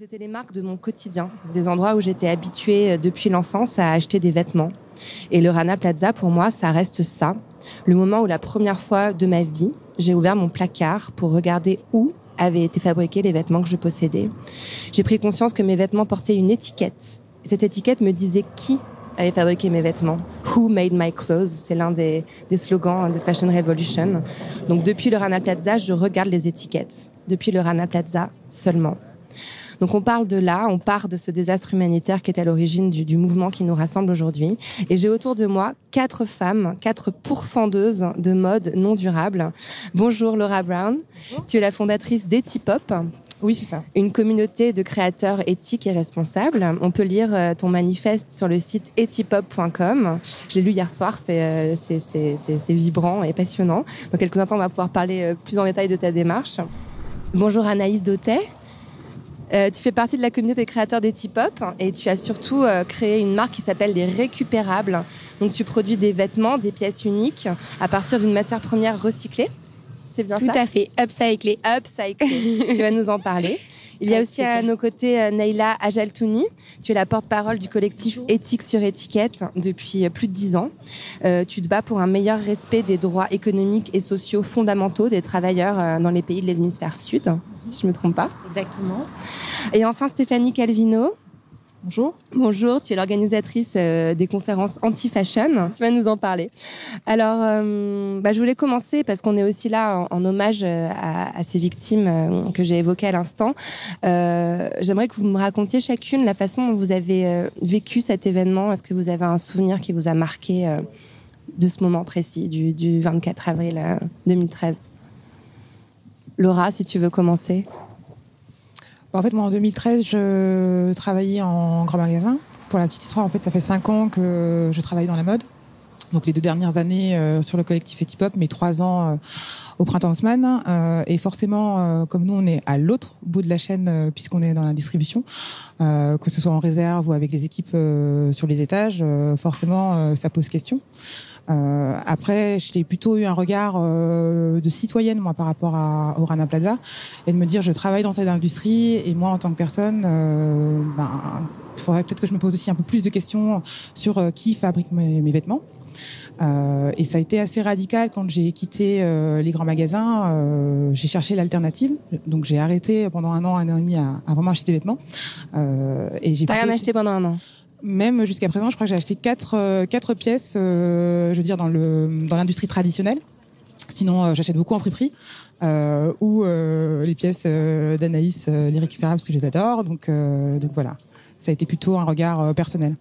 C'était les marques de mon quotidien, des endroits où j'étais habituée euh, depuis l'enfance à acheter des vêtements. Et le Rana Plaza, pour moi, ça reste ça. Le moment où la première fois de ma vie, j'ai ouvert mon placard pour regarder où avaient été fabriqués les vêtements que je possédais. J'ai pris conscience que mes vêtements portaient une étiquette. Cette étiquette me disait qui avait fabriqué mes vêtements. Who made my clothes? C'est l'un des, des slogans de Fashion Revolution. Donc depuis le Rana Plaza, je regarde les étiquettes. Depuis le Rana Plaza seulement. Donc on parle de là, on part de ce désastre humanitaire qui est à l'origine du, du, mouvement qui nous rassemble aujourd'hui. Et j'ai autour de moi quatre femmes, quatre pourfendeuses de mode non durable. Bonjour Laura Brown, Bonjour. tu es la fondatrice d'Etipop. Oui, c'est ça. Une communauté de créateurs éthiques et responsables. On peut lire euh, ton manifeste sur le site etipop.com. J'ai lu hier soir, euh, c'est vibrant et passionnant. Dans quelques instants, on va pouvoir parler euh, plus en détail de ta démarche. Bonjour Anaïs Dautet. Euh, tu fais partie de la communauté des créateurs des T-Pop et tu as surtout euh, créé une marque qui s'appelle les récupérables. Donc tu produis des vêtements, des pièces uniques à partir d'une matière première recyclée. C'est bien Tout ça Tout à fait, upcyclé. Upcyclé. tu vas nous en parler. Il y a aussi à nos côtés euh, Neila Ajaltouni. Tu es la porte-parole du collectif Bonjour. Éthique sur étiquette depuis plus de dix ans. Euh, tu te bats pour un meilleur respect des droits économiques et sociaux fondamentaux des travailleurs dans les pays de l'hémisphère sud, si je me trompe pas. Exactement. Et enfin Stéphanie Calvino. Bonjour. Bonjour, tu es l'organisatrice euh, des conférences anti-fashion. Tu vas nous en parler. Alors, euh, bah, je voulais commencer parce qu'on est aussi là en, en hommage à, à, ces victimes euh, que j'ai évoquées à l'instant. Euh, J'aimerais que vous me racontiez chacune la façon dont vous avez euh, vécu cet événement. Est-ce que vous avez un souvenir qui vous a marqué euh, de ce moment précis, du, du 24 avril 2013 Laura, si tu veux commencer. En fait, moi, en 2013, je travaillais en grand magasin. Pour la petite histoire, en fait, ça fait cinq ans que je travaille dans la mode. Donc les deux dernières années euh, sur le collectif Etipop, mais trois ans euh, au printemps Haussmann. Euh, et forcément, comme nous, on est à l'autre bout de la chaîne puisqu'on est dans la distribution, que ce soit en réserve ou avec les équipes sur les étages, forcément, ça pose question. Euh, après, j'ai plutôt eu un regard euh, de citoyenne moi par rapport à, au Rana Plaza et de me dire je travaille dans cette industrie et moi en tant que personne, euh, ben, il faudrait peut-être que je me pose aussi un peu plus de questions sur euh, qui fabrique mes, mes vêtements. Euh, et ça a été assez radical quand j'ai quitté euh, les grands magasins. Euh, j'ai cherché l'alternative, donc j'ai arrêté pendant un an, un an et demi à, à vraiment acheter des vêtements. et j'ai. T'as rien acheté pendant un an? Même jusqu'à présent, je crois que j'ai acheté quatre, quatre pièces, euh, je veux dire, dans le dans l'industrie traditionnelle. Sinon, euh, j'achète beaucoup en friperie. Euh, ou les pièces d'Anaïs, les récupérables, parce que je les adore. Donc, donc voilà ça a été plutôt un regard euh, personnel.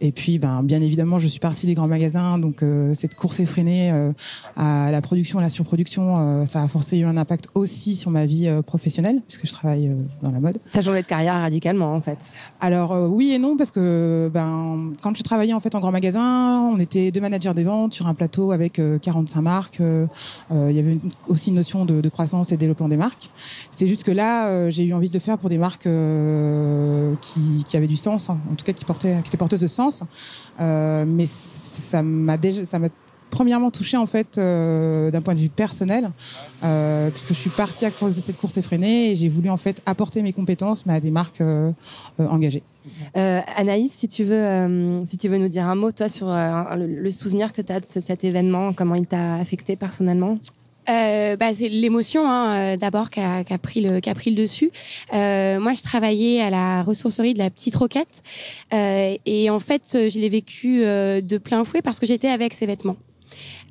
Et puis, ben, bien évidemment, je suis partie des grands magasins, donc euh, cette course effrénée euh, à la production, à la surproduction, euh, ça a forcément eu un impact aussi sur ma vie euh, professionnelle, puisque je travaille euh, dans la mode. T'as changé de carrière radicalement, en fait. Alors oui et non, parce que ben, quand je travaillais en fait en grand magasin, on était deux managers des ventes sur un plateau avec 45 marques. Il y avait une, aussi une notion de, de, croissance et développement des marques. C'est juste que là, j'ai eu envie de le faire pour des marques qui, qui avait du sens, hein, en tout cas qui portait, qui était porteuse de sens. Euh, mais ça m'a déjà, ça m'a premièrement touché en fait euh, d'un point de vue personnel, euh, puisque je suis partie à cause de cette course effrénée et j'ai voulu en fait apporter mes compétences mais à des marques engagées. Anaïs, si tu veux, si tu veux nous dire un mot toi sur le, souvenir que tu as de ce, cet événement, comment il t'a affecté personnellement? Euh, bah, c'est l'émotion hein, d'abord qui a, a, pris le qui a pris le dessus. Euh, moi, je travaillais à la ressourcerie de la Petite Roquette euh, et en fait, je l'ai vécu de plein fouet parce que j'étais avec ces vêtements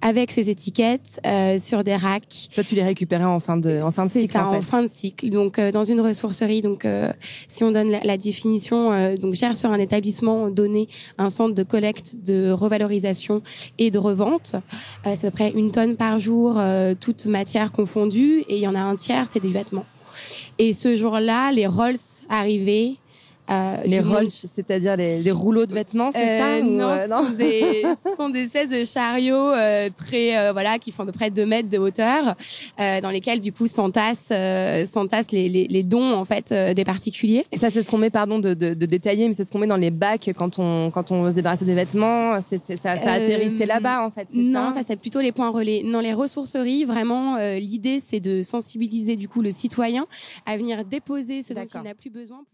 avec ces étiquettes euh, sur des racks. Toi, tu les récupérais en fin de en fin de cycle. Ça, en, fait. en, fin de cycle. Donc euh, dans une ressourcerie. Donc euh, si on donne la, la définition, euh, donc gère sur un établissement donné un centre de collecte, de revalorisation et de revente. Euh, c'est à peu près une tonne par jour, euh, toute matière confondue, et il y en a un tiers, c'est des vêtements. Et ce jour-là, les Rolls arrivaient euh, les rolls, c'est-à-dire les, les, rouleaux de vêtements, c'est euh, ça Non, euh, non ce, sont des, ce sont des espèces de chariots euh, très euh, voilà qui font à peu près 2 mètres de hauteur, euh, dans lesquels du coup s'entassent s'entassent les, les, les, dons en fait des particuliers. Et ça, c'est ce qu'on met, pardon de, de, de détailler, mais c'est ce qu'on met dans les bacs quand on quand on se débarrasse des vêtements. C'est ça, ça atterrissait là-bas en fait. Non, ça, ça c'est plutôt les points relais. Dans les ressourceries, vraiment, l'idée c'est de sensibiliser du coup le citoyen à venir déposer ce dont il n'a plus besoin pour